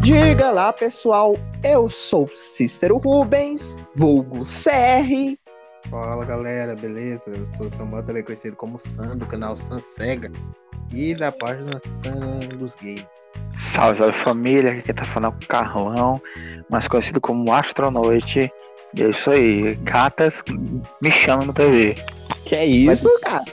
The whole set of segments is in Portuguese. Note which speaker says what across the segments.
Speaker 1: Diga lá, pessoal, eu sou Cícero Rubens, vulgo CR.
Speaker 2: Fala galera, beleza? Eu sou o Samuel, também conhecido como Sam, do canal Sam Sega e da página Sam dos Games.
Speaker 3: Salve, salve família, aqui tá falando com o Carlão, mais conhecido como Astronoite. E é isso aí, gatas me chamam no PV.
Speaker 1: Que é isso, cara?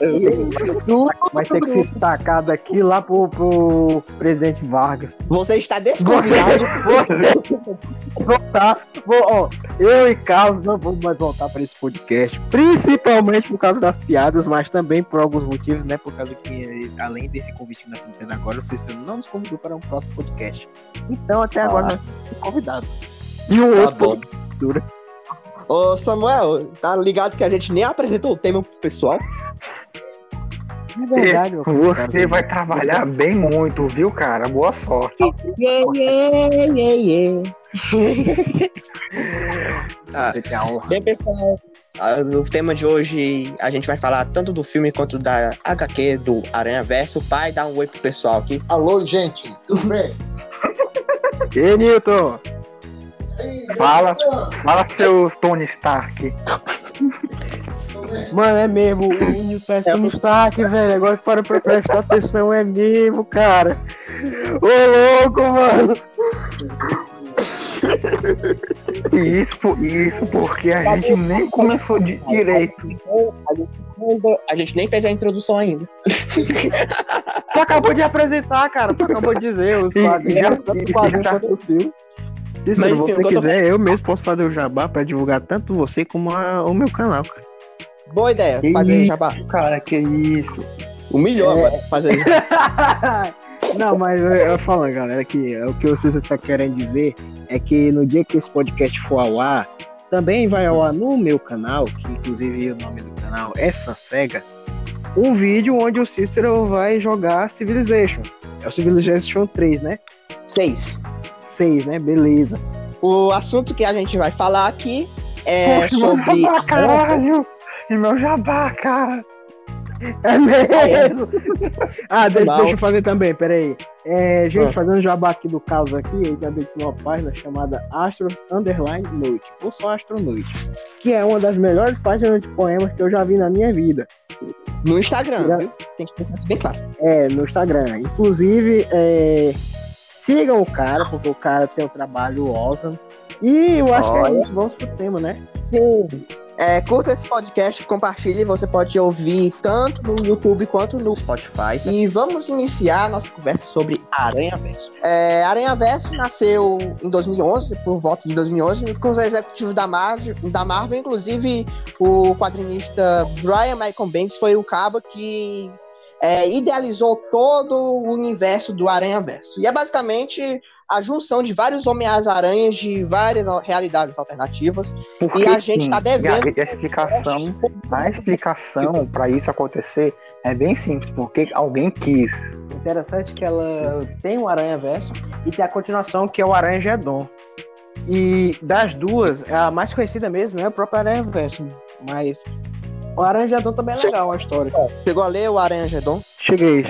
Speaker 4: Vai ter que ser tacado aqui lá pro, pro presidente Vargas.
Speaker 1: Você está
Speaker 4: Você,
Speaker 1: desconfiado.
Speaker 4: você voltar. Vou, ó, eu e Carlos não vamos mais voltar para esse podcast. Principalmente por causa das piadas, mas também por alguns motivos, né? Por causa que, além desse convite que nós estamos tendo agora, o Cícero não nos convidou para um próximo podcast. Então, até agora,
Speaker 1: Ah.
Speaker 4: nós estamos convidados. E um
Speaker 1: Tá
Speaker 4: outro
Speaker 1: bom.
Speaker 4: futuro.
Speaker 1: Ô, Samuel, tá ligado que a gente nem apresentou o tema pro pessoal?
Speaker 4: É verdade, meu
Speaker 3: Você vai trabalhar bem muito, viu, cara? Boa sorte.
Speaker 1: Yeah, yeah, yeah, yeah. Ah,
Speaker 4: Você tem a honra.
Speaker 1: Bem, pessoal, ah, no tema de hoje a gente vai falar tanto do filme quanto da HQ do Aranha Verso. Pai, dá um oi pro pessoal aqui.
Speaker 5: Alô, gente, tudo bem?
Speaker 4: E Newton?
Speaker 3: Fala. Fala seu Tony Stark.
Speaker 4: Mano, é mesmo. O Newton parece um destaque, velho. Agora para pra prestar atenção, é mesmo, cara. Ô, louco, mano.
Speaker 3: E isso, isso porque a gente nem começou de direito.
Speaker 1: A gente, a gente nem fez a introdução ainda.
Speaker 4: Tu acabou de apresentar, cara. Tu acabou de dizer os
Speaker 3: E-
Speaker 4: quadrinhos,
Speaker 3: e- e-
Speaker 4: o quadrinho
Speaker 3: já-
Speaker 1: mas, enfim, se você
Speaker 4: quiser, eu... mesmo posso fazer o jabá pra divulgar tanto você como a, o meu canal, cara.
Speaker 1: Boa ideia,
Speaker 3: que
Speaker 1: fazer
Speaker 3: isso,
Speaker 1: jabá.
Speaker 3: Cara, que isso.
Speaker 1: O melhor,
Speaker 4: é...
Speaker 1: fazer
Speaker 4: Não, mas eu, eu falo, galera, que o que vocês estão tá querendo dizer é que no dia que esse podcast for ao ar, também vai ao ar no meu canal, que inclusive o nome do canal é Sansega, um vídeo onde o Cícero vai jogar Civilization. É o Civilization 3, né? 6 vocês, né? Beleza.
Speaker 1: O assunto que a gente vai falar aqui é
Speaker 3: Poxa,
Speaker 1: sobre.
Speaker 3: Meu jabá, caralho! E meu jabá, cara!
Speaker 4: É mesmo? ah, deixa, deixa, eu fazer também, peraí. É, gente,
Speaker 1: ah.
Speaker 4: fazendo jabá aqui do caso aqui, ele também tem uma página chamada Astro Underline Noite, ou só Astro Noite, que é uma das melhores páginas de poemas que eu já vi na minha vida.
Speaker 1: No Instagram,
Speaker 4: é,
Speaker 1: viu? Tem que ficar bem claro.
Speaker 4: É, no Instagram. Inclusive, é, sigam o cara, porque o cara tem um trabalho awesome. E eu acho que
Speaker 1: Olha.
Speaker 4: é isso, vamos pro tema, né?
Speaker 1: Sim. É, curta esse podcast, compartilhe. Você pode ouvir tanto no YouTube quanto no Spotify. E vamos iniciar a nossa conversa sobre Aranha Verso. É, Aranha Verso nasceu em 2011, por volta de 2011, com os executivos da Marvel, da Marvel inclusive o quadrinista Brian Michael Bendis foi o cabo que é, idealizou todo o universo do Aranha Verso. E é basicamente a junção de vários Homens-Aranhas de várias realidades alternativas.
Speaker 3: Porque,
Speaker 1: E a gente
Speaker 3: sim,
Speaker 1: tá devendo-
Speaker 3: e a, explicação, a explicação pra isso acontecer é bem simples, porque alguém quis.
Speaker 4: Interessante que ela tem o Aranha Verso e tem a continuação que é o Aranha Gedon. E das duas, a mais conhecida mesmo é o próprio Aranha Verso. Mas o Aranha Gedon também é legal a história.
Speaker 1: Chegou a ler o Aranha Gedon?
Speaker 4: Cheguei.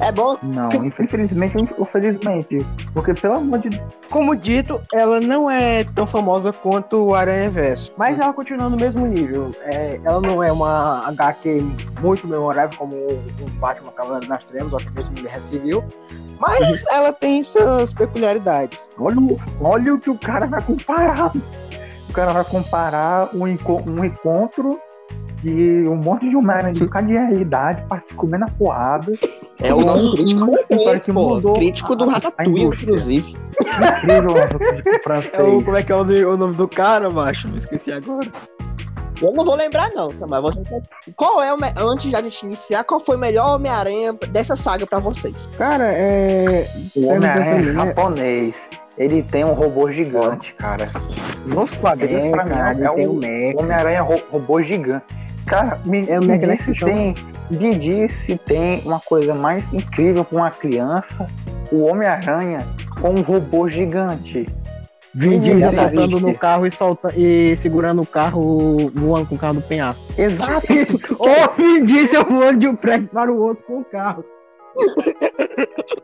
Speaker 1: É bom?
Speaker 3: Não, infelizmente ou felizmente. Porque, pelo amor de Deus.
Speaker 4: Como dito, ela não é tão famosa quanto o Aranha Verso, mas ela continua no mesmo nível. É, ela não é uma HQ muito memorável como o Batman Cavaleiro das Trevas ou até mesmo Guerra Civil, mas ela tem suas peculiaridades.
Speaker 3: Olha, o- olha o que o cara vai comparar. O cara vai comparar um, enco- um encontro de um monte de Homem-Aranha de cada realidade pra se comer na porrada.
Speaker 1: É o nosso crítico francês, pô. Crítico do Ratatouille, inclusive.
Speaker 3: Incrível o crítico francês.
Speaker 4: É o, como é que é o, o nome do cara, macho? Me esqueci agora.
Speaker 1: Eu não vou lembrar, não, mas você... Qual é o... me- Antes de a gente iniciar, qual foi o melhor Homem-Aranha dessa saga pra vocês?
Speaker 4: Cara, é.
Speaker 3: O Homem-Aranha
Speaker 4: né?
Speaker 3: japonês. Ele tem um robô gigante, cara. Nos quadrinhos,
Speaker 4: É,
Speaker 3: pra mim, é o
Speaker 4: Mecha.
Speaker 3: Homem-Aranha ro- robô gigante. Cara, me,
Speaker 4: É o
Speaker 3: me diz se tem, me diz se tem uma coisa mais incrível pra uma criança, o Homem-Aranha com um robô gigante.
Speaker 4: Saltando
Speaker 3: existe.
Speaker 4: no carro e, solta, e segurando o carro, voando com o carro do penhasco.
Speaker 3: Exato.
Speaker 4: Ou Vin Diesel voando de um prédio para o outro com o carro.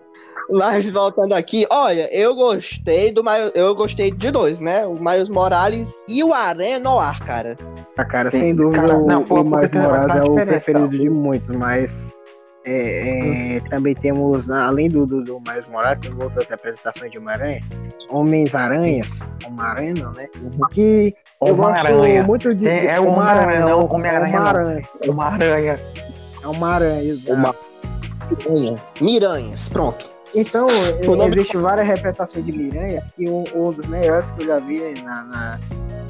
Speaker 1: Mas voltando aqui, olha, eu gostei do Miles, eu gostei de dois, né? O Miles Morales e o Aranha Noir, cara.
Speaker 4: Ah, cara,
Speaker 3: Sim,
Speaker 4: sem dúvida,
Speaker 3: cara,
Speaker 4: o,
Speaker 3: não, pô,
Speaker 4: o Miles
Speaker 3: uma
Speaker 4: Morales é o preferido
Speaker 3: tá?
Speaker 4: de muitos, mas é, é, também temos, além do, do, do Miles Morales, temos outras representações de Homem-Aranha, Homens-Aranhas, Homem-Aranha, né? Que eu
Speaker 3: Homem-Aranha.
Speaker 4: gosto muito de...
Speaker 3: É- é Homem-Aranha, não, Homem-Aranha não.
Speaker 4: Homem-Aranha,
Speaker 3: Uma aranha.
Speaker 4: é uma aranha, exato.
Speaker 1: Uma- Miranhas, pronto.
Speaker 4: Então, existem várias representações de miranhas e um, um dos melhores que eu já vi na, na,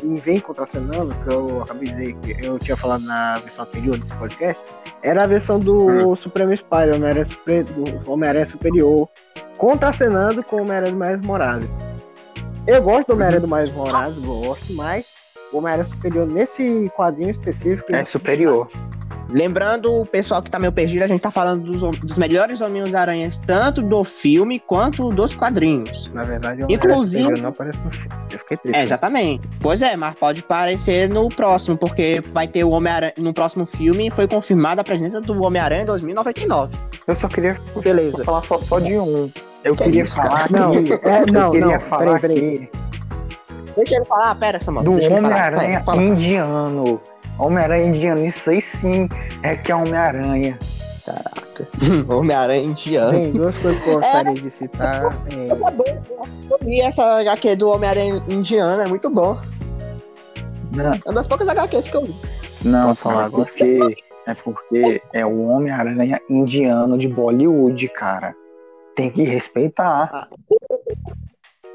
Speaker 4: em Vem Contracenando, que eu acabei de dizer que eu tinha falado na versão anterior desse podcast, era a versão do Supremo Spider, Homem-Aranha Super, Homem-Aranha Superior, contracenando com o Homem-Aranha do Miles Morales. Eu gosto do Homem-Aranha do Miles Morales, gosto, mas o Homem-Aranha Superior nesse quadrinho específico
Speaker 3: É superior.
Speaker 1: Lembrando, o pessoal que tá meio perdido, a gente tá falando dos, dos melhores Homens-Aranhas, tanto do filme quanto dos quadrinhos.
Speaker 4: Na verdade, o
Speaker 1: Inclusive-
Speaker 4: não aparece no filme. Eu fiquei triste.
Speaker 1: É, exatamente. Pois é, mas pode aparecer no próximo, porque vai ter o Homem-Aranha. No próximo filme foi confirmada a presença do Homem-Aranha em 2099.
Speaker 3: Eu só queria
Speaker 1: Beleza.
Speaker 3: falar só, só de um. Eu
Speaker 1: Que
Speaker 3: queria
Speaker 1: isso,
Speaker 3: falar
Speaker 4: Não,
Speaker 3: que,
Speaker 4: é, não,
Speaker 3: eu queria
Speaker 4: não,
Speaker 3: falar
Speaker 4: peraí, peraí.
Speaker 3: que
Speaker 1: Deixa ele falar, pera, Samuel.
Speaker 3: do. Homem-Aranha
Speaker 1: Fala, fala.
Speaker 3: Homem-Aranha indiano, isso aí sim é que é Homem-Aranha.
Speaker 1: Homem-Aranha indiano.
Speaker 4: Tem duas coisas que eu gostaria de citar. é,
Speaker 1: Tá bom, eu vi essa HQ do Homem-Aranha indiano, é muito bom.
Speaker 3: Não,
Speaker 1: É uma das poucas HQs que eu vi.
Speaker 3: não
Speaker 4: Posso falar agora?
Speaker 3: porque é porque é o Homem-Aranha indiano de Bollywood, cara. Tem que respeitar.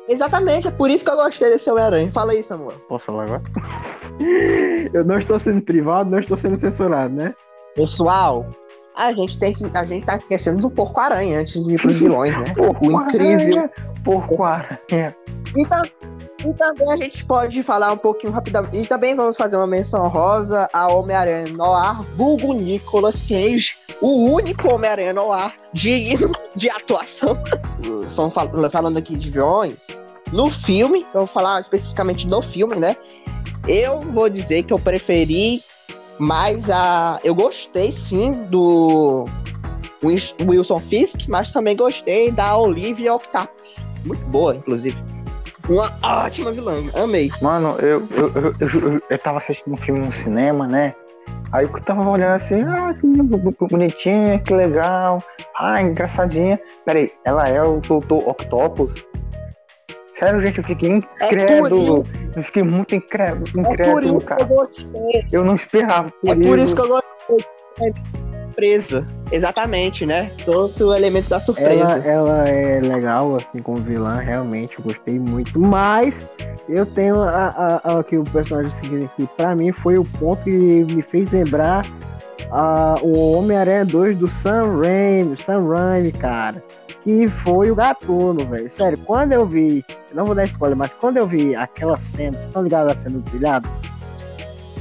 Speaker 1: Exatamente, é por isso que eu gostei desse Homem-Aranha. Fala aí, Samuel.
Speaker 4: Posso falar agora? eu não estou sendo privado, não estou sendo censurado, né?
Speaker 1: Pessoal, a gente tem que. A gente tá esquecendo do Porco-Aranha antes de ir pros vilões, né? o incrível.
Speaker 3: Porco-Aranha.
Speaker 1: E, tam- e também a gente pode falar um pouquinho rapidamente. E também vamos fazer uma menção rosa a Homem-Aranha Noir, vulgo Nicolas Cage, o único Homem-Aranha Noir digno de atuação. Estamos fal- falando aqui de vilões. No filme, eu vou falar especificamente no filme, né? Eu vou dizer que eu preferi mais a. Eu gostei sim do Wilson Fisk, mas também gostei da Olivia Octopus. Muito boa, inclusive. Uma ótima vilã, amei.
Speaker 3: Mano, eu, eu, eu, eu, tava assistindo um filme no cinema, né? Aí eu tava olhando assim, ah, que bonitinha, que legal, ah, engraçadinha. Peraí, ela é o Doutor Octopus? Sério, gente, eu fiquei incrédulo. Eu fiquei muito incré-
Speaker 1: É
Speaker 3: incrédulo, cara. Eu não esperava por
Speaker 1: É
Speaker 3: isso.
Speaker 1: por isso que eu gostei. É surpresa. Exatamente, né? Trouxe o elemento da
Speaker 4: Ela,
Speaker 1: surpresa.
Speaker 4: ela é legal, assim, como vilã, realmente, gostei muito. Mas eu tenho a, a, a- que o personagem seguinte aqui, pra mim, foi o ponto que me fez lembrar a, o Homem-Aranha 2 do Sam Raimi, Sam Raimi, cara. Que foi o gatuno, velho. Sério, quando eu vi, não vou dar spoiler, mas quando eu vi aquela cena, vocês estão ligados à cena do telhado?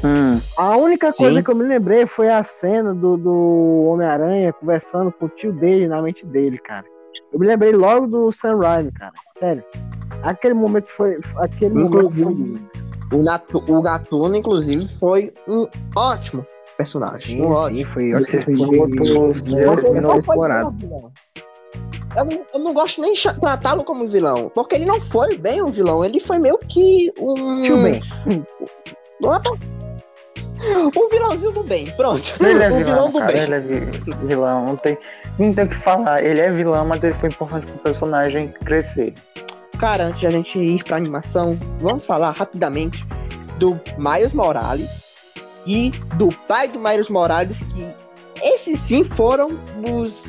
Speaker 3: Hum,
Speaker 4: A única coisa
Speaker 1: Sim.
Speaker 4: que eu me lembrei foi a cena do, do Homem-Aranha conversando com o tio dele na mente dele, cara. Eu me lembrei logo do Sam Raimi, cara. Sério. Aquele momento foi. Aquele momento foi.
Speaker 1: Inclusive, o, Natu- o Gatuno, inclusive, foi um ótimo personagem.
Speaker 4: Sim,
Speaker 1: um ótimo.
Speaker 4: sim, foi ótimo.
Speaker 3: foi
Speaker 4: Foi
Speaker 1: Porque ele
Speaker 4: não
Speaker 1: não foi
Speaker 4: explorado.
Speaker 1: vilão. Eu não, eu não gosto nem tratá-lo como vilão, porque ele não foi bem um vilão, ele foi meio que um.
Speaker 4: Tio Ben.
Speaker 1: Opa. Um vilãozinho do bem, pronto.
Speaker 3: Ele é
Speaker 1: um vilão
Speaker 3: vilão,
Speaker 1: do
Speaker 3: cara,
Speaker 1: bem.
Speaker 3: ele é vi- vilão, não tem, não tem o que falar. Ele é vilão, mas ele foi importante pro personagem crescer.
Speaker 1: Cara, antes de a gente ir pra animação, vamos falar rapidamente do Miles Morales e do pai do Miles Morales, que esses sim foram os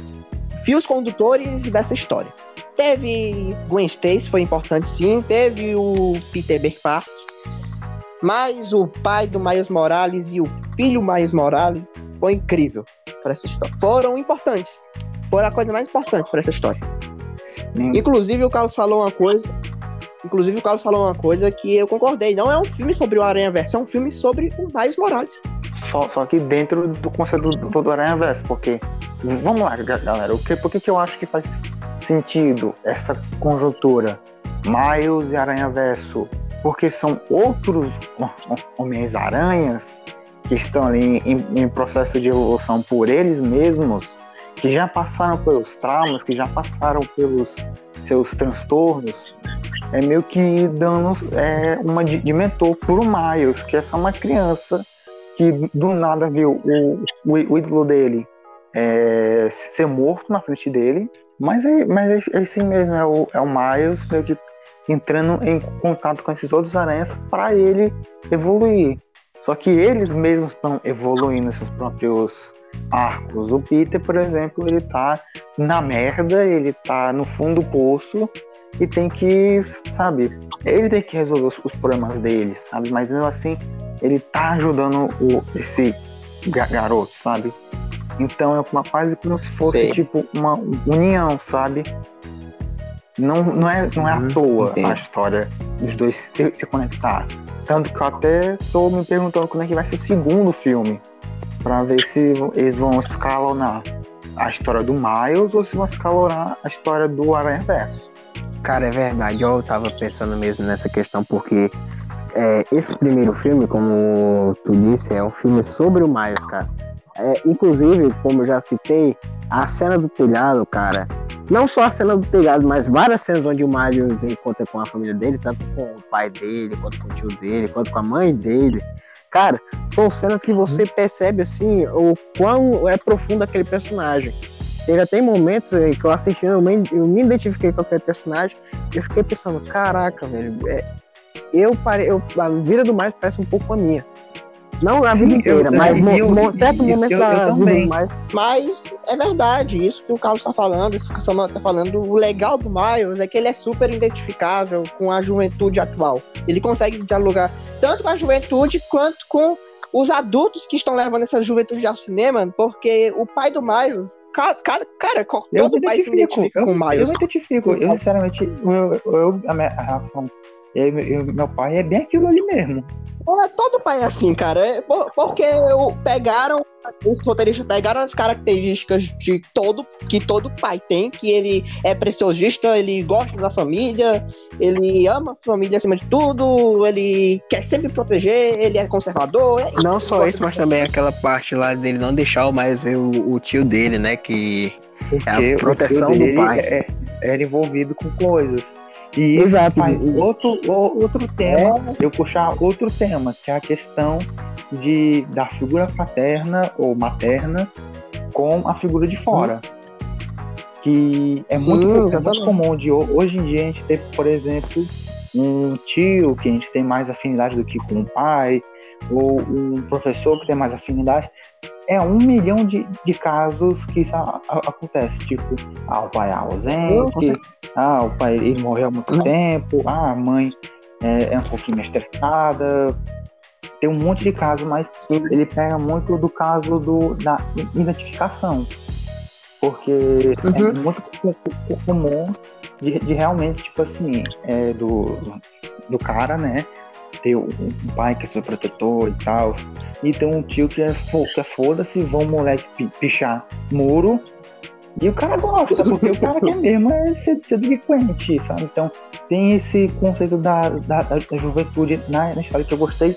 Speaker 1: fios condutores dessa história. Teve Gwen Stacy, foi importante sim, teve o Peter Berpart, mas o pai do Miles Morales e o filho Miles Morales foi incrível para essa história. Foram importantes. Foram a coisa mais importante para essa história.
Speaker 3: Nem-
Speaker 1: Inclusive o Carlos falou uma coisa. Inclusive o Carlos falou uma coisa que eu concordei. Não é um filme sobre o Aranha Verso, é um filme sobre o Miles Morales.
Speaker 3: Só, só que dentro do conceito do, do Aranha Verso, porque. Vamos lá, ga- galera. O que, por que, que eu acho que faz sentido essa conjuntura? Miles e Aranha Verso. Porque são outros ho- ho- Homens-Aranhas que estão ali em, em processo de evolução por eles mesmos, que já passaram pelos traumas, que já passaram pelos seus transtornos, é meio que dando é, uma de, de mentor pro Miles, que é só uma criança que do nada viu o, o, o ídolo dele é, ser morto na frente dele. Mas é, mas é, é assim mesmo, é o, é o Miles meio que entrando em contato com esses outros aranhas para ele evoluir. Só que eles mesmos estão evoluindo seus próprios arcos. O Peter, por exemplo, ele tá na merda, ele tá no fundo do poço e tem que, sabe, ele tem que resolver os, os problemas dele, sabe? Mas mesmo assim, ele tá ajudando o, esse garoto, sabe? Então é uma quase como se fosse Sei. tipo uma união, sabe? Não, não, é, não é uhum, à toa entendi. a história dos dois se, se conectar. Tanto que eu até tô me perguntando como é que vai ser o segundo filme. Pra ver se eles vão escalonar a história do Miles ou se vão escalonar a história do Aranha Verso.
Speaker 4: Cara, é verdade. Eu tava pensando mesmo nessa questão porque é, esse primeiro filme, como tu disse, é um filme sobre o Miles, cara. É, inclusive, como eu já citei, a cena do telhado, cara. Não só a cena do telhado, mas várias cenas onde o Mario encontra com a família dele, tanto com o pai dele, quanto com o tio dele, quanto com a mãe dele. Cara, são cenas que você percebe assim o quão é profundo aquele personagem. Teve até momentos que eu assistindo, eu me, eu me identifiquei com aquele personagem e eu fiquei pensando, caraca, velho, é, eu, pare, eu a vida do Miles parece um pouco a minha. Não a vida inteira, eu, mas eu, eu, certo momento da vida mais.
Speaker 1: Mas é verdade, isso que o Carlos está falando, isso que o Samuel está falando, o legal do Miles é que ele é super identificável com a juventude atual. Ele consegue dialogar tanto com a juventude quanto com os adultos que estão levando essa juventude ao cinema, porque o pai do Miles, cara, cara, cara todo pai se identifica com o Miles.
Speaker 3: Eu me identifico, eu sinceramente, eu, eu, a minha reação e aí, meu pai é bem aquilo ali mesmo.
Speaker 1: É, todo pai é assim, cara. É porque pegaram, os roteiristas pegaram as características de todo, que todo pai tem, que ele é preciosista, ele gosta da família, ele ama a família acima de tudo, ele quer sempre proteger, ele é conservador. É
Speaker 4: não só isso, mas também aquela parte lá dele não deixar mais ver o, o tio dele, né? Que
Speaker 3: porque é a proteção do pai. É, era envolvido com coisas e Exato. faz outro, outro tema, é. eu puxar outro tema, que é a questão de, da figura paterna ou materna com a figura de fora. Que é Sim, muito, é muito comum de hoje em dia a gente ter, por exemplo, um tio que a gente tem mais afinidade do que com o pai, ou um professor que tem mais afinidade é um milhão de, de casos que isso a, a, acontece. Tipo, ah, o pai é ausente, ah, o pai ele morreu há muito uhum. tempo, ah, a mãe é, é um pouquinho mais estressada. Tem um monte de casos, mas Sim. ele pega muito do caso do, da identificação. Porque é uhum. é muito comum de, de, realmente, tipo assim, é, do, do cara, né? Ter um pai que é seu protetor e tal e tem um tio que é, que é foda-se, vão moleque pichar muro. E o cara gosta, porque o cara quer mesmo é ser, ser delinquente, sabe? Então tem esse conceito da, da, da juventude na, na, história que eu gostei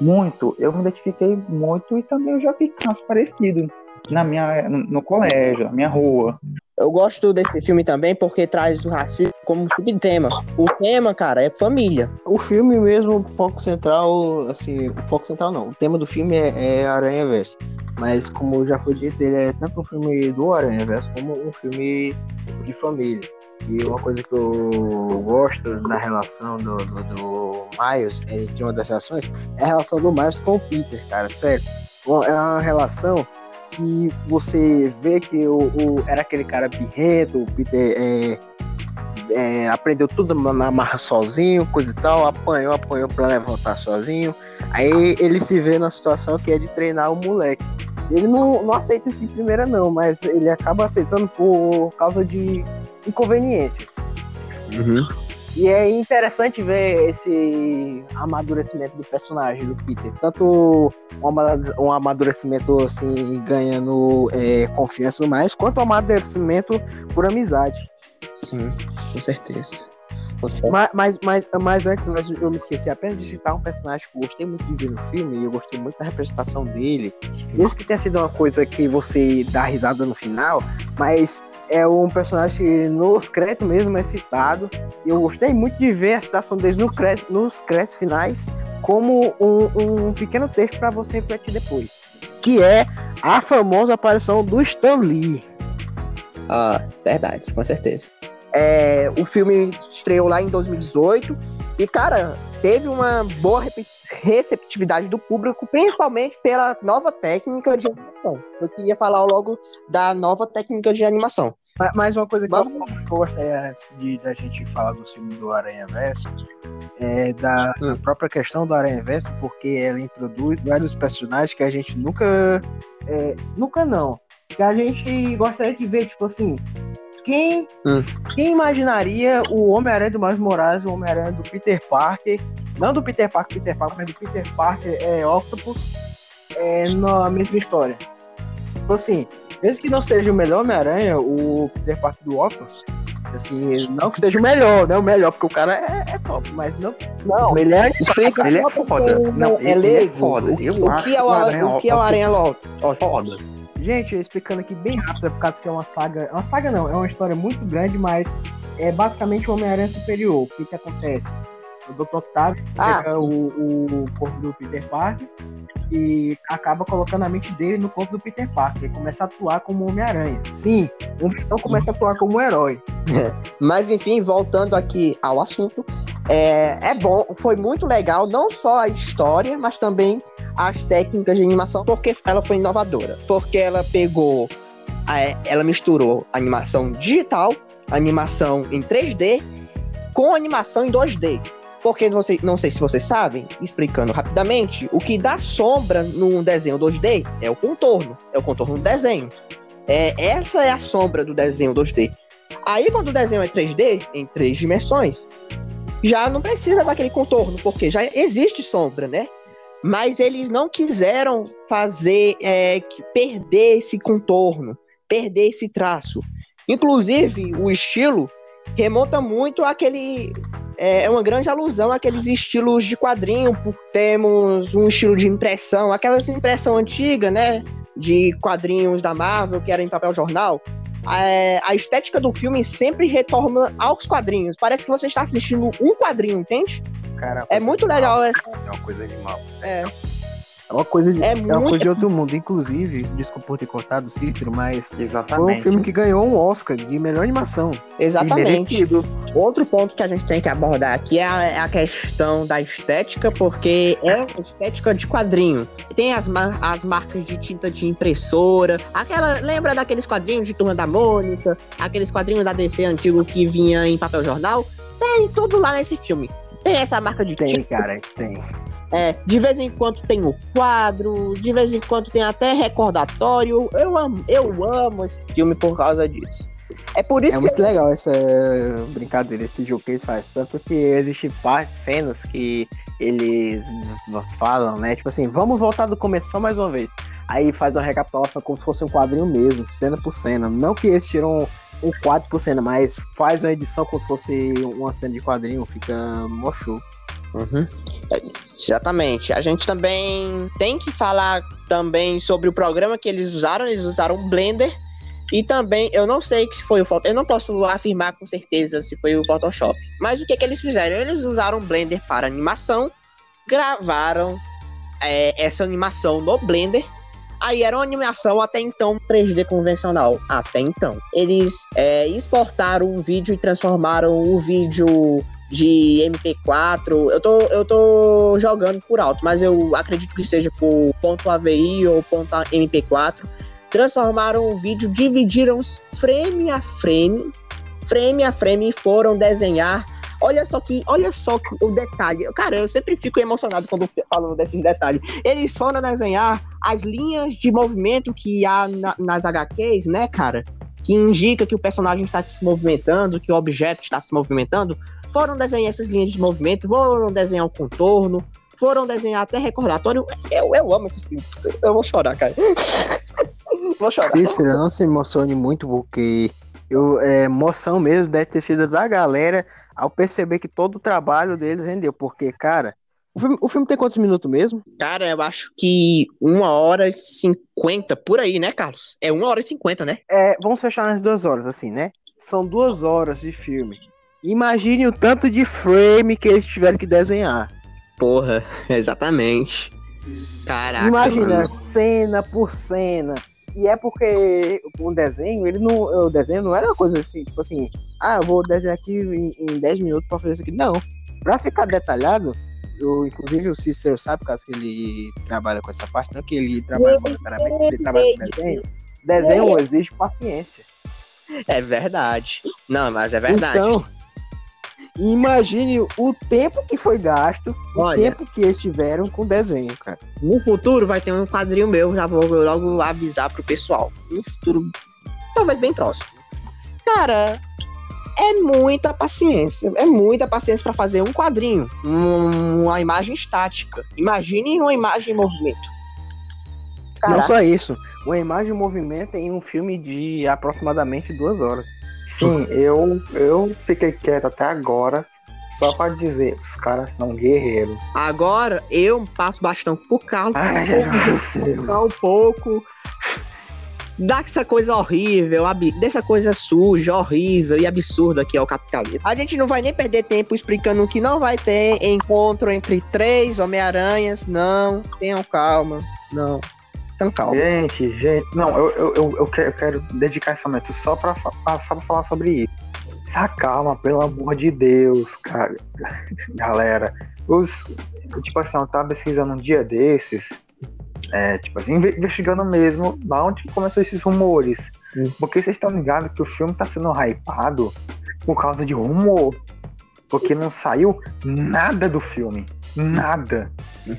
Speaker 3: muito. Eu me identifiquei muito e também eu já vi casos parecidos na minha, no, no colégio, na minha rua.
Speaker 1: Eu gosto desse filme também porque traz o racismo como subtema. O tema, cara, é família.
Speaker 4: O filme mesmo, o foco central, assim, o foco central não. O tema do filme é, é Aranha Verso. Mas como já foi dito, ele é tanto um filme do Aranha Verso como um filme de família. E uma coisa que eu gosto da relação do, do, do Miles, entre uma das relações, é a relação do Miles com o Peter, cara, sério. É uma relação que você vê que o, o era aquele cara birrento, é, é, aprendeu tudo na marra sozinho, coisa e tal, apanhou, apanhou para levantar sozinho. Aí ele se vê na situação que é de treinar o moleque. Ele não, não aceita isso de primeira, não, mas ele acaba aceitando por causa de inconveniências.
Speaker 1: Uhum.
Speaker 4: E é interessante ver esse amadurecimento do personagem do Peter. Tanto um amadurecimento assim, ganhando é, confiança mais, quanto um amadurecimento por amizade.
Speaker 1: Sim, com certeza.
Speaker 4: Mas, mas, mas, mas antes eu me esqueci apenas de citar um personagem que eu gostei muito de ver no filme e eu gostei muito da representação dele. Mesmo que tenha sido uma coisa que você dá risada no final, mas é um personagem que nos créditos mesmo é citado. E eu gostei muito de ver a citação deles no crédito, nos créditos finais como um, um pequeno texto para você refletir depois. Que é a famosa aparição do Stan Lee.
Speaker 1: Ah, verdade, com certeza. É, o filme estreou lá em 2018 e, cara, teve uma boa receptividade do público, principalmente pela nova técnica de animação. Eu queria falar logo da nova técnica de animação.
Speaker 4: Mais uma coisa que eu, eu gostaria antes de da gente falar do filme do Aranha Verso é da hum. própria questão do Aranha Verso, porque ela introduz vários personagens que a gente nunca. É, nunca não. Que a gente gostaria de ver, tipo assim, quem, hum. quem imaginaria o Homem-Aranha do Miles Morales, o Homem-Aranha do Peter Parker, não do Peter Parker, Peter Parker, mas do Peter Parker é Octopus, é, na mesma história. Tipo assim, mesmo que não seja o melhor Homem-Aranha, o Peter Parker do Octopus, assim, não que seja o melhor, né? O melhor, porque o cara é, é top, mas não. Não, ele é.
Speaker 3: Explica, ele é foda. Não,
Speaker 1: ele, ele é foda. O, eu o, que é o, o, o que é o Aranha Logo?
Speaker 4: Foda. Gente, explicando aqui bem rápido, é por causa que é uma saga. É uma saga não, é uma história muito grande, mas é basicamente o Homem-Aranha Superior. O que que acontece? O Dr. Octavio ah. pega o, o corpo do Peter Parker e acaba colocando a mente dele no corpo do Peter Parker. Ele começa a atuar como Homem-Aranha. Sim, o vilão começa a atuar como um herói.
Speaker 1: Mas enfim, voltando aqui ao assunto, é, é bom, foi muito legal, não só a história, mas também as técnicas de animação, porque ela foi inovadora. Porque ela pegou, ela misturou animação digital, animação em 3D, com animação em 2D. Porque não sei, não sei se vocês sabem, explicando rapidamente, o que dá sombra num desenho 2D é o contorno, é o contorno do desenho. É, essa é a sombra do desenho 2D. Aí quando o desenho é 3D, em três dimensões, já não precisa daquele contorno, porque já existe sombra, né? mas eles não quiseram fazer é, perder esse contorno, perder esse traço. Inclusive, o estilo remonta muito àquele. É, é uma grande alusão àqueles estilos de quadrinho, por termos um estilo de impressão, aquelas impressão antiga, né? De quadrinhos da Marvel, que era em papel jornal. É, a estética do filme sempre retorna aos quadrinhos. Parece que você está assistindo um quadrinho, entende?
Speaker 4: Cara,
Speaker 1: é muito legal
Speaker 4: essa. É uma coisa animal. É. É uma coisa de, é, é uma coisa de outro mundo. Inclusive, desculpa por ter cortado Cícero, mas Exatamente. foi um filme que ganhou um Oscar de melhor animação.
Speaker 1: Exatamente. Outro ponto que a gente tem que abordar aqui é a, é a questão da estética, porque é estética de quadrinho. Tem as, mar as marcas de tinta de impressora, aquela. Lembra daqueles quadrinhos de turma da Mônica, aqueles quadrinhos da DC antigo que vinha em papel jornal? Tem tudo lá nesse filme. Tem essa marca de
Speaker 4: Tem, tinta. cara, tem.
Speaker 1: É, de vez em quando tem o quadro, de vez em quando tem até recordatório. Eu amo, eu amo esse filme por causa disso. É por isso
Speaker 4: é
Speaker 1: que.
Speaker 4: É muito legal essa brincadeira, esse jogo que eles fazem. Tanto que existem várias cenas que eles falam, né? Tipo assim, vamos voltar do começo só mais uma vez. Aí faz uma recapitulação como se fosse um quadrinho mesmo, cena por cena. Não que eles tiram um quadro por cena, mas faz uma edição como se fosse uma cena de quadrinho, fica mó show.
Speaker 1: Uhum. Exatamente. A gente também tem que falar também sobre o programa que eles usaram. Eles usaram o Blender. E também, eu não sei se foi o Photoshop. Eu não posso afirmar com certeza se foi o Photoshop. Mas o que, que eles fizeram? Eles usaram o Blender para animação. Gravaram é, essa animação no Blender Aí era uma animação até então 3D convencional. Até então. Eles é, exportaram o vídeo e transformaram o vídeo de MP4. Eu tô, eu tô jogando por alto, mas eu acredito que seja por ponto .avi ou ponto .mp4. Transformaram o vídeo, dividiram frame a frame, frame a frame e foram desenhar Olha só que, olha só o detalhe. Cara, eu sempre fico emocionado quando falo desses detalhes. Eles foram desenhar as linhas de movimento que há na, nas HQs, né, cara? Que indica que o personagem está se movimentando, que o objeto está se movimentando. Foram desenhar essas linhas de movimento, foram desenhar o contorno, foram desenhar até recordatório. Eu, eu amo esse filme. Eu vou chorar, cara. vou chorar.
Speaker 4: Cícero, não se emocione muito, porque eu, é, emoção mesmo deve ter sido da galera ao perceber que todo o trabalho deles rendeu. Porque, cara, o filme, o filme tem quantos minutos mesmo?
Speaker 1: Cara, eu acho que uma hora e cinquenta, por aí, né, Carlos? É uma hora e cinquenta, né?
Speaker 4: É, vamos fechar nas duas horas, assim, né? São duas horas de filme. Imagine o tanto de frame que eles tiveram que desenhar.
Speaker 1: Porra, exatamente. Caraca.
Speaker 4: Imagina,
Speaker 1: mano.
Speaker 4: cena por cena. E é porque o desenho, ele não. O desenho não era uma coisa assim, tipo assim, ah, eu vou desenhar aqui em, em 10 minutos pra fazer isso aqui. Não. Pra ficar detalhado, o, inclusive o Cícero sabe, caso que ele trabalha com essa parte, não que ele trabalha monetariamente, ele trabalha com desenho. Desenho exige paciência.
Speaker 1: É verdade. Não, mas é verdade.
Speaker 4: Então, imagine o tempo que foi gasto, o
Speaker 1: Olha.
Speaker 4: tempo que eles tiveram com desenho, cara.
Speaker 1: No futuro vai ter um quadrinho meu, já vou logo avisar pro pessoal. No futuro, talvez bem próximo. Cara, é muita paciência. É muita paciência pra fazer um quadrinho. um- uma imagem estática. Imagine uma imagem em movimento.
Speaker 4: Não
Speaker 1: Caraca.
Speaker 4: só isso, uma imagem em movimento em um filme de aproximadamente duas horas.
Speaker 3: Sim, eu, eu fiquei quieto até agora, só pra dizer, os caras são guerreiros.
Speaker 1: Agora eu passo bastão pro Carlos
Speaker 3: Ai,
Speaker 1: pra focar um pouco. Dessa coisa horrível, ab- dessa coisa suja, horrível e absurda que é o capitalismo. A gente não vai nem perder tempo explicando que não vai ter encontro entre três Homem-Aranhas. Não, tenham calma. Não, calma.
Speaker 3: Gente, gente, não, eu, eu, eu, eu quero, eu quero dedicar esse momento só pra, só pra falar sobre isso. Se acalma, pelo amor de Deus, cara. Galera, os, tipo assim, eu tava pesquisando um dia desses, é, tipo assim, inve- investigando mesmo da onde que começou esses rumores.
Speaker 1: Hum.
Speaker 3: Porque vocês estão ligados que o filme tá sendo hypado por causa de rumor. Porque não saiu nada do filme. Nada.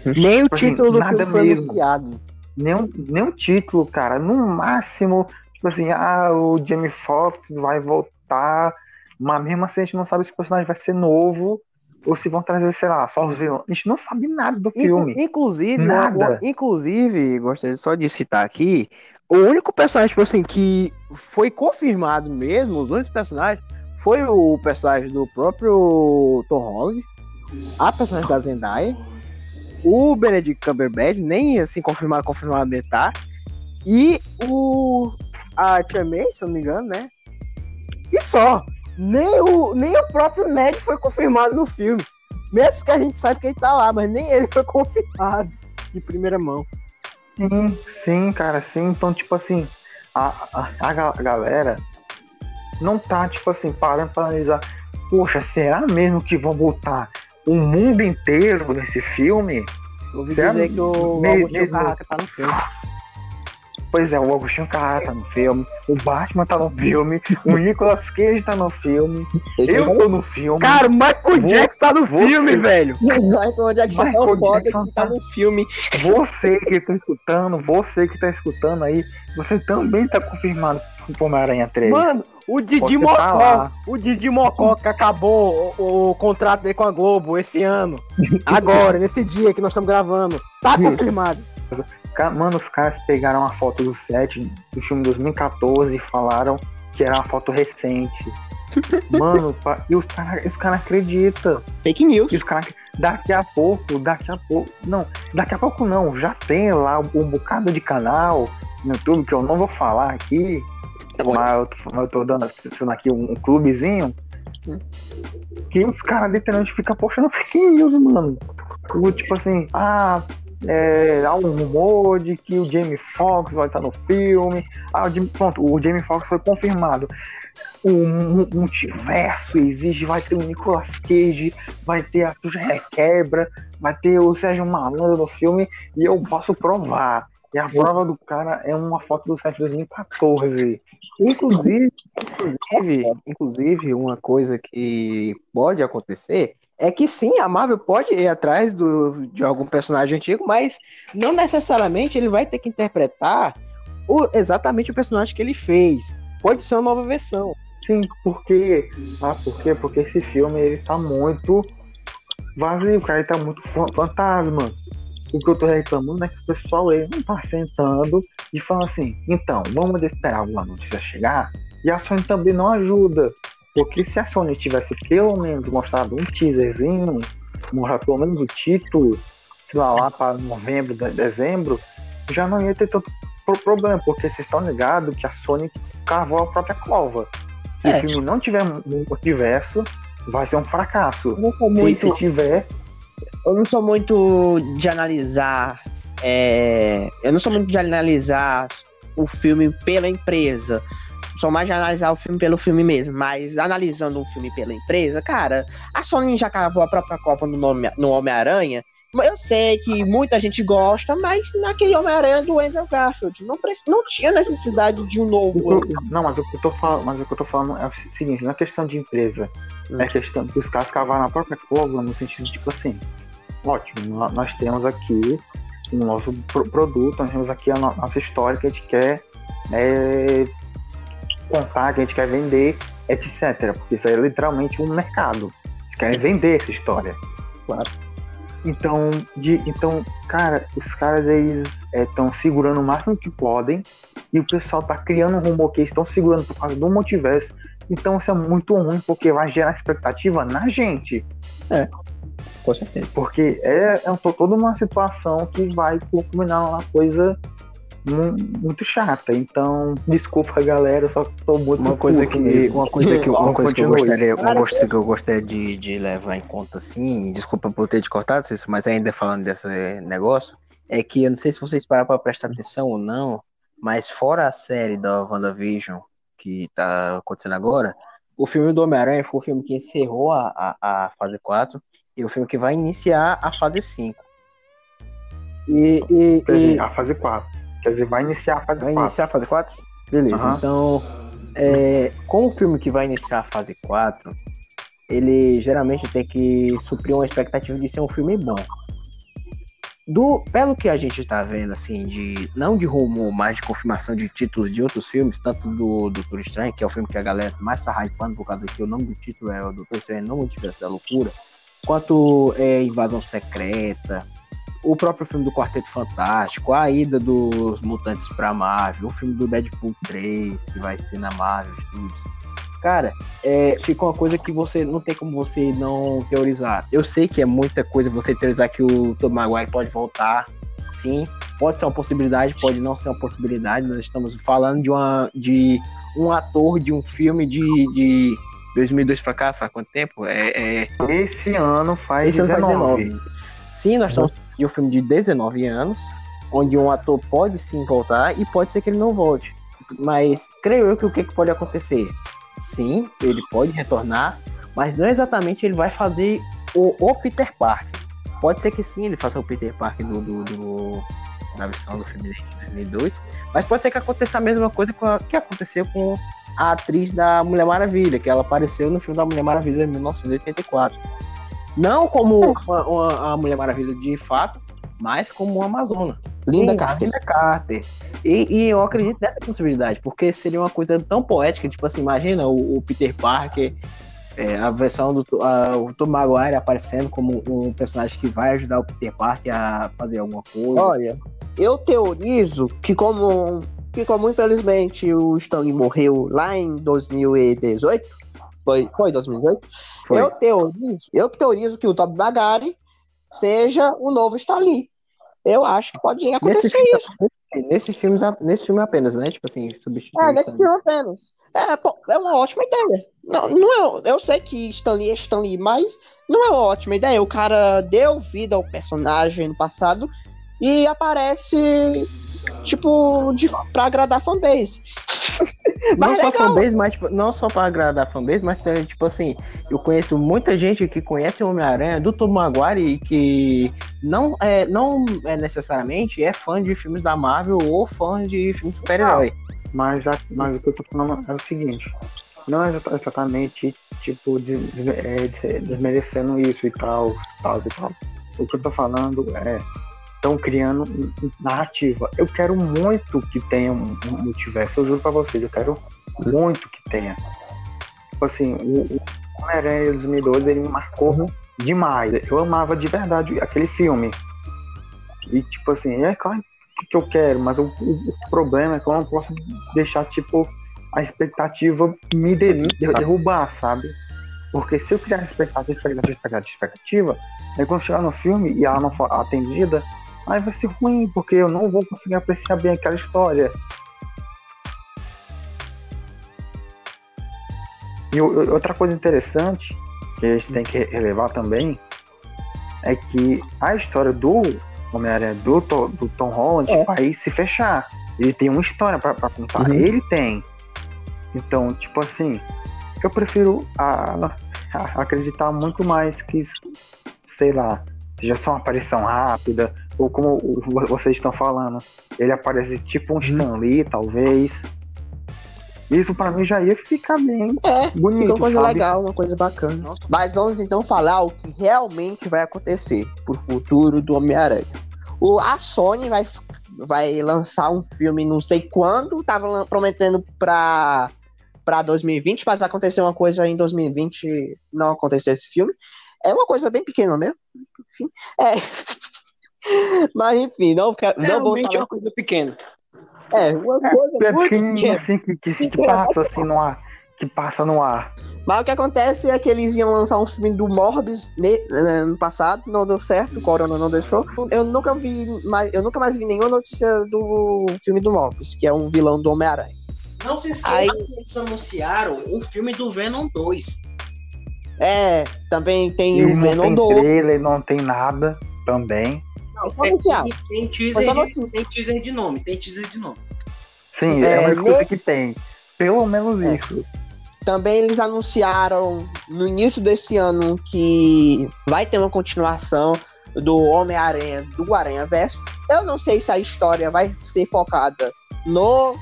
Speaker 4: Nem o
Speaker 3: Tipo assim,
Speaker 4: título do
Speaker 3: nada
Speaker 4: filme foi
Speaker 3: mesmo.
Speaker 4: anunciado.
Speaker 3: Nenhum, nenhum título, cara. No máximo, tipo assim, ah, o Jamie Foxx vai voltar, mas mesmo assim a gente não sabe se o personagem vai ser novo ou se vão trazer, sei lá, só os vilões. A gente não sabe nada do filme.
Speaker 4: Inclusive,
Speaker 3: Nada.
Speaker 4: inclusive, gostaria só de citar aqui, o único personagem, tipo assim, que foi confirmado mesmo, os únicos personagens, foi o personagem do próprio Tom Holland, a personagem da Zendaya, o Benedict Cumberbatch, nem assim confirmado, confirmado ele tá, e o a Tia May, se eu não me engano, né? E só. Nem o, nem o próprio Ned foi confirmado no filme. Mesmo que a gente saiba que ele tá lá, mas nem ele foi confirmado de primeira mão.
Speaker 3: Sim, sim, cara, sim. Então, tipo assim, a, a, a ga- a galera não tá, tipo assim, parando pra analisar. Poxa, será mesmo que vão botar o mundo inteiro nesse filme?
Speaker 4: Eu ouvi
Speaker 3: Será
Speaker 4: dizer que o
Speaker 3: mesmo-
Speaker 4: Carrata tá no filme.
Speaker 3: Pois é, o Agostinho Carrara tá no filme, o Batman tá no filme, o Nicolas Cage tá no filme, eu tô no filme.
Speaker 4: Cara, o Michael Jackson tá no
Speaker 3: Você-
Speaker 4: filme, velho.
Speaker 1: Michael Jackson é
Speaker 3: Michael
Speaker 1: foda
Speaker 3: Jackson
Speaker 1: tá
Speaker 3: tá-
Speaker 1: no filme.
Speaker 3: Você que tá escutando, você que tá escutando aí, você também tá confirmado pro Homem-Aranha 3.
Speaker 4: Mano, o Didi
Speaker 3: Você
Speaker 4: Mocó,
Speaker 3: tá
Speaker 4: o Didi Mocó que acabou o, o contrato dele com a Globo esse ano. Agora, nesse dia que nós estamos gravando. Tá confirmado.
Speaker 3: Mano, os caras pegaram uma foto do set do filme 2014 e falaram que era uma foto recente. Mano, e os caras os cara acreditam.
Speaker 1: Fake news.
Speaker 3: E os caras, daqui a pouco, daqui a pouco, não, daqui a pouco não, já tem lá um bocado de canal no YouTube que eu não vou falar aqui,
Speaker 1: Tá bom.
Speaker 3: mas eu tô, mas eu tô dando dando aqui um, um clubezinho, que os caras literalmente ficam postando fake news, mano. O, Tipo assim, ah, é, há um rumor de que o Jamie Foxx vai estar no filme. Ah, o Jamie, pronto, o Jamie Foxx foi confirmado. O mu- multiverso exige, vai ter o Nicolas Cage, vai ter a Suja Requebra, vai ter o Sérgio Malandro no filme, e eu posso provar. E a prova do cara é uma foto do set de 2014.
Speaker 4: Inclusive, inclusive, inclusive, uma coisa que pode acontecer é que sim, a Marvel pode ir atrás do, de algum personagem antigo, mas não necessariamente ele vai ter que interpretar o, exatamente o personagem que ele fez. Pode ser uma nova versão.
Speaker 3: Sim, porque. Ah, por quê? Porque esse filme ele tá muito vazio, cara. Ele tá muito fa- fantasma. O que eu tô reclamando é que o pessoal ele não tá sentando e falando assim, então, vamos esperar alguma notícia chegar. E a Sony também não ajuda. Porque se a Sony tivesse pelo menos mostrado um teaserzinho, mostrado pelo menos o título, sei lá, lá para novembro, de- dezembro, já não ia ter tanto pro- problema, porque vocês estão ligados que a Sony cavou a própria cova. Se
Speaker 1: É.
Speaker 3: o filme não tiver um multiverso, vai ser um fracasso.
Speaker 1: Eu não sou
Speaker 3: Se,
Speaker 1: muito,
Speaker 3: se tiver,
Speaker 1: eu não sou muito de analisar. é, eu não sou muito de analisar o filme pela empresa. Sou mais de analisar o filme pelo filme mesmo. Mas analisando um filme pela empresa, cara, a Sony já cavou a própria Copa no, nome- no Homem-Aranha. Eu sei que muita gente gosta, mas naquele Homem-Aranha do Andrew Garfield não, não tinha necessidade de um novo.
Speaker 3: não, mas o que eu tô falando, mas o que eu tô falando é o seguinte, não é questão de empresa,
Speaker 1: Hum.
Speaker 3: é questão que os caras cavaram a própria cova no sentido tipo assim, ótimo, nó- nós temos aqui o nosso pro- produto, nós temos aqui a no- nossa história que a gente quer é, contar, que a gente quer vender, etc. Porque isso aí é literalmente um mercado. Eles querem vender essa história.
Speaker 1: Claro.
Speaker 3: Então, de, então, cara, os caras eles estão segurando o máximo que podem e o pessoal tá criando um rumor que eles estão segurando por causa do multiverso. Então isso é muito ruim porque vai gerar expectativa na gente.
Speaker 1: Com certeza.
Speaker 3: Porque é, é um- toda uma situação que vai culminar numa coisa muito chata. Então, desculpa galera, eu só tô muito
Speaker 4: Uma coisa que,
Speaker 3: mesmo.
Speaker 4: uma coisa que, uma coisa que eu gostaria, uma coisa que eu gostaria de, de levar em conta, assim, desculpa por ter te cortado, Cícero, mas ainda falando desse negócio, é que eu não sei se vocês pararam para prestar atenção ou não, mas fora a série da WandaVision, que tá acontecendo agora, o filme do Homem-Aranha foi o filme que encerrou a, a, a fase 4 e o filme que vai iniciar a fase 5. E, e, e-
Speaker 3: a fase 4. Quer dizer, vai iniciar a fase
Speaker 4: Vai
Speaker 3: 4.
Speaker 4: iniciar a fase 4? Beleza,
Speaker 3: Aham.
Speaker 4: então, é, com o filme que vai iniciar a fase 4, ele geralmente tem que suprir uma expectativa de ser um filme bom. Do, pelo que a gente tá vendo, assim, de não de rumor, mas de confirmação de títulos de outros filmes, tanto do Doutor Estranho, que é o filme que a galera mais tá hypando por causa que o nome do título é o Doutor Estranho no Multiverso da Loucura, quanto é, Invasão Secreta, o próprio filme do Quarteto Fantástico, a ida dos mutantes pra Marvel, o filme do Deadpool 3, que vai ser na Marvel Studios. Cara, é, fica uma coisa que você não tem como você não teorizar. Eu sei que é muita coisa você teorizar que o Tom Maguire pode voltar. Sim, pode ser uma possibilidade, pode não ser uma possibilidade. Nós estamos falando de, uma, de um ator de um filme de, de 2002 pra cá, faz quanto tempo? É, é,
Speaker 3: Esse ano faz
Speaker 4: Esse ano faz
Speaker 3: 19.
Speaker 4: 19. Sim, nós estamos de um filme de 19 anos, onde um ator pode sim voltar e pode ser que ele não volte. Mas creio eu que o que, que pode acontecer? Sim, ele pode retornar, mas não exatamente ele vai fazer o, o Peter Parker. Pode ser que sim, ele faça o Peter Parker do, do, do- da versão do filme de 2002, mas pode ser que aconteça a mesma coisa que aconteceu com a atriz da Mulher Maravilha, que ela apareceu no filme da Mulher Maravilha em 1984. Não como uma, uma- a Mulher Maravilha de fato, mas como uma Amazona.
Speaker 1: Linda
Speaker 4: Sim,
Speaker 1: Carter.
Speaker 4: Linda Carter. E, e eu acredito nessa possibilidade, porque seria uma coisa tão poética, tipo assim, imagina o, o Peter Parker, é, a versão do a, o Tom Maguire aparecendo como um personagem que vai ajudar o Peter Parker a fazer alguma coisa.
Speaker 1: Olha, eu teorizo que como, que como infelizmente o Stanley morreu lá em 2018, foi, foi 2018,
Speaker 4: Foi.
Speaker 1: eu teorizo, eu teorizo que o Tom Maguire seja o novo Stanley. Eu acho que pode acontecer
Speaker 4: Nesse filme,
Speaker 1: isso.
Speaker 4: nesse, filme, nesse filme apenas, né? Tipo assim, substituir.
Speaker 1: É, nesse filme apenas. É, pô, é uma ótima ideia. Não, não é, eu sei que Stanley é Stanley, mas não é uma ótima ideia. O cara deu vida ao personagem no passado e aparece, tipo, de, pra agradar a fanbase.
Speaker 4: Não só fanbase, mas tipo, não só pra agradar a fanbase, mas também, tipo assim, eu conheço muita gente que conhece o Homem-Aranha do Tom Maguire e que não é, não é necessariamente é fã de filmes da Marvel ou fã de filmes super-herói.
Speaker 3: Mas, a- mas o que eu tô falando é o seguinte, não é exata- exatamente, tipo, é, des- desmerecendo isso e tal, tal e tal. O que eu tô falando é, estão criando narrativa. Eu quero muito que tenha um, um multiverso, eu juro pra vocês, eu quero muito que tenha. Tipo assim, o, o Homem-Aranha 2012, ele me marcou demais. Eu amava de verdade aquele filme. E tipo assim, é claro que eu quero, mas o, o- o problema é que eu não posso deixar, tipo, a expectativa me de- de- derrubar, sabe? Porque se eu criar expectativa, expectativa, expectativa, expectativa, aí quando chegar no filme e ela não for atendida, aí vai ser ruim, porque eu não vou conseguir apreciar bem aquela história. E outra coisa interessante que a gente tem que relevar também é que a história do Homem-Aranha do, do Tom Holland
Speaker 6: É.
Speaker 3: vai se fechar. Ele tem uma história pra, pra contar.
Speaker 6: Uhum.
Speaker 3: Ele tem. Então, tipo assim, eu prefiro a- a- acreditar muito mais que, sei lá, seja só uma aparição rápida, ou como vocês estão falando, ele aparece tipo um Stan Lee, talvez. Isso pra mim já ia ficar bem
Speaker 1: É,
Speaker 3: bonito,
Speaker 1: uma coisa
Speaker 3: sabe?
Speaker 1: legal, uma coisa bacana. Mas vamos então falar o que realmente vai acontecer pro futuro do Homem-Aranha. O, a Sony vai, vai lançar um filme não sei quando, tava prometendo pra, pra 2020, mas aconteceu uma coisa em 2020, não aconteceu esse filme. É uma coisa bem pequena mesmo. Enfim, é. Mas enfim, não, quero, não vou
Speaker 4: é
Speaker 1: falar.
Speaker 4: uma coisa pequena.
Speaker 1: É, uma coisa
Speaker 3: É
Speaker 1: muito pequena.
Speaker 3: assim que, que, que passa assim no ar. Que passa no ar.
Speaker 1: Mas o que acontece é que eles iam lançar um filme do Morbius ne- né, ano passado, não deu certo, o Corona não deixou. Eu nunca vi mais, eu nunca mais vi nenhuma notícia do filme do Morbius, que é um vilão do Homem-Aranha.
Speaker 4: Não se esqueça
Speaker 1: Aí-
Speaker 4: que eles anunciaram o filme do Venom 2.
Speaker 1: É, também tem
Speaker 3: E
Speaker 1: o
Speaker 3: não
Speaker 1: Venom
Speaker 3: tem
Speaker 1: 2.
Speaker 3: trailer, não tem nada também.
Speaker 4: Não,
Speaker 1: só anunciar.
Speaker 4: tem, teaser de, tem teaser de nome, tem teaser de nome.
Speaker 3: Sim,
Speaker 1: É,
Speaker 3: é, uma coisa
Speaker 1: ne-
Speaker 3: que tem. Pelo menos
Speaker 1: É.
Speaker 3: isso.
Speaker 1: Também eles anunciaram no início desse ano que vai ter uma continuação do Homem-Aranha do Aranha Verso. Eu não sei se a história vai ser focada no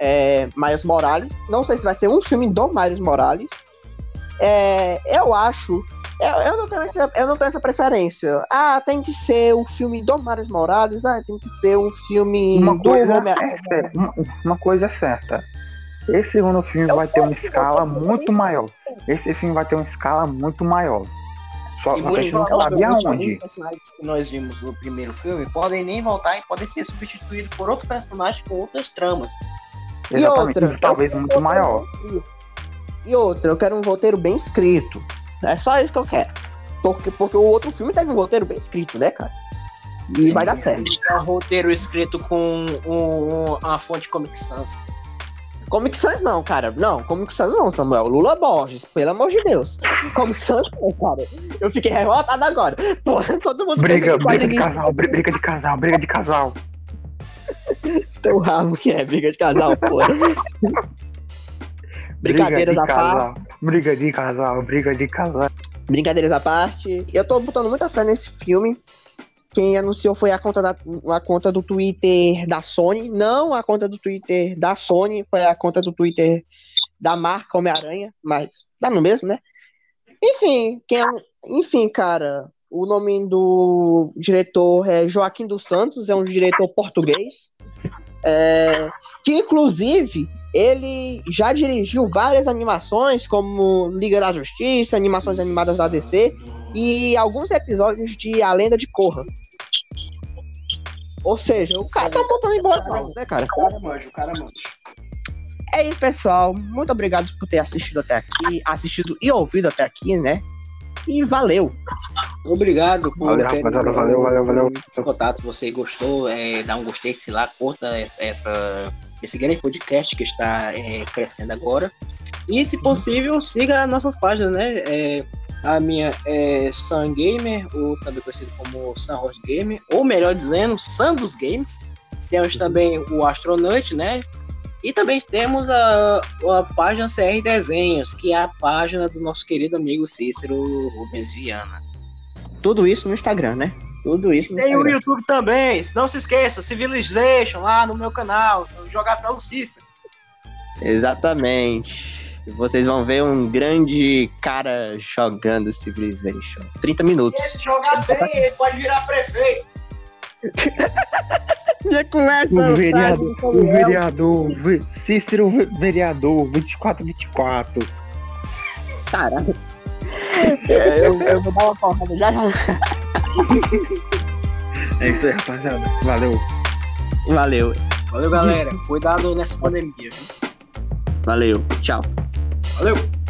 Speaker 1: é, Miles Morales. Não sei se vai ser um filme do Miles Morales. É, eu acho. Eu, eu, não tenho essa, eu não tenho essa preferência. Ah, tem que ser o filme do Miles Morales. Ah, tem que ser um filme
Speaker 3: Uma
Speaker 1: do
Speaker 3: coisa, é cer- uma, uma coisa é certa. Esse segundo filme
Speaker 1: Eu
Speaker 3: vai ter uma escala muito maior. Esse filme vai ter uma escala muito maior. Só
Speaker 4: E
Speaker 3: a gente não sabe aonde.
Speaker 4: alguns personagens que nós vimos no primeiro filme podem nem voltar e podem ser substituídos por outro personagem com outras tramas.
Speaker 1: E
Speaker 3: Exatamente.
Speaker 1: outra,
Speaker 3: talvez
Speaker 1: eu-
Speaker 3: muito maior.
Speaker 1: E outra, eu quero um roteiro bem escrito. É só isso que eu quero. Porque, porque o outro filme teve um roteiro bem escrito, né, cara? E vai dar certo.
Speaker 4: É um roteiro escrito com um, um- uma fonte Comic Sans.
Speaker 1: Comic Sans não, cara. Não, Comic Sans não, Samuel. Lula Borges, pelo amor de Deus. Comic Sans não, cara. Eu fiquei revoltado agora. Porra, todo mundo
Speaker 3: Briga, briga de casal, bri- briga de casal, briga de casal.
Speaker 1: Teu rabo que é briga de casal, porra. Brincadeiras à parte.
Speaker 3: briga de casal, briga de casal.
Speaker 1: Brincadeiras à parte. Eu tô botando muita fé nesse filme. Quem anunciou foi a conta, da, a conta do Twitter da Sony. Não a conta do Twitter da Sony, foi a conta do Twitter da marca Homem-Aranha, mas dá no mesmo, né? Enfim, quem é, enfim, cara, o nome do diretor é Joaquim dos Santos, é um diretor português, é, que inclusive ele já dirigiu várias animações, como Liga da Justiça, animações animadas da DC, e alguns episódios de A Lenda de Korra. Ou seja, o cara tá botando em boas mãos, né, cara?
Speaker 4: O cara manja, o cara manja.
Speaker 1: É isso, pessoal. Muito obrigado por ter assistido até aqui, assistido e ouvido até aqui, né? E valeu.
Speaker 4: Obrigado por
Speaker 3: Valeu,
Speaker 4: ter
Speaker 3: rapaziada, valeu, valeu, valeu.
Speaker 4: os contatos. Se você gostou, é, dá um gostei, sei lá, curta essa, esse grande podcast que está é, crescendo agora. E, se possível, siga nossas páginas, né? É, a minha é Sun Gamer, ou também conhecido como Sun Horse Gamer, ou melhor dizendo, Sun dos Games. Temos também o Astronaut, né? E também temos a, a página CR Desenhos, que é a página do nosso querido amigo Cícero Rubens Viana.
Speaker 1: Tudo isso no Instagram, né? Tudo isso no
Speaker 4: Tem o
Speaker 1: Instagram.
Speaker 4: YouTube também, não se esqueça, Civilization lá no meu canal, jogar pelo Cícero.
Speaker 1: Exatamente. Vocês vão ver um grande cara jogando Civilization. 30 minutos.
Speaker 4: Ele jogar bem, ele pode virar prefeito.
Speaker 1: Já começa
Speaker 3: O vereador,
Speaker 1: do
Speaker 3: o vereador, ve- Cícero ve- vereador, 24-24.
Speaker 1: Caralho. É, eu, eu vou dar uma porrada já já.
Speaker 3: É isso aí, rapaziada. Valeu.
Speaker 1: Valeu.
Speaker 4: Valeu, galera. Cuidado nessa pandemia. viu?
Speaker 1: Valeu, tchau.
Speaker 4: Valeu!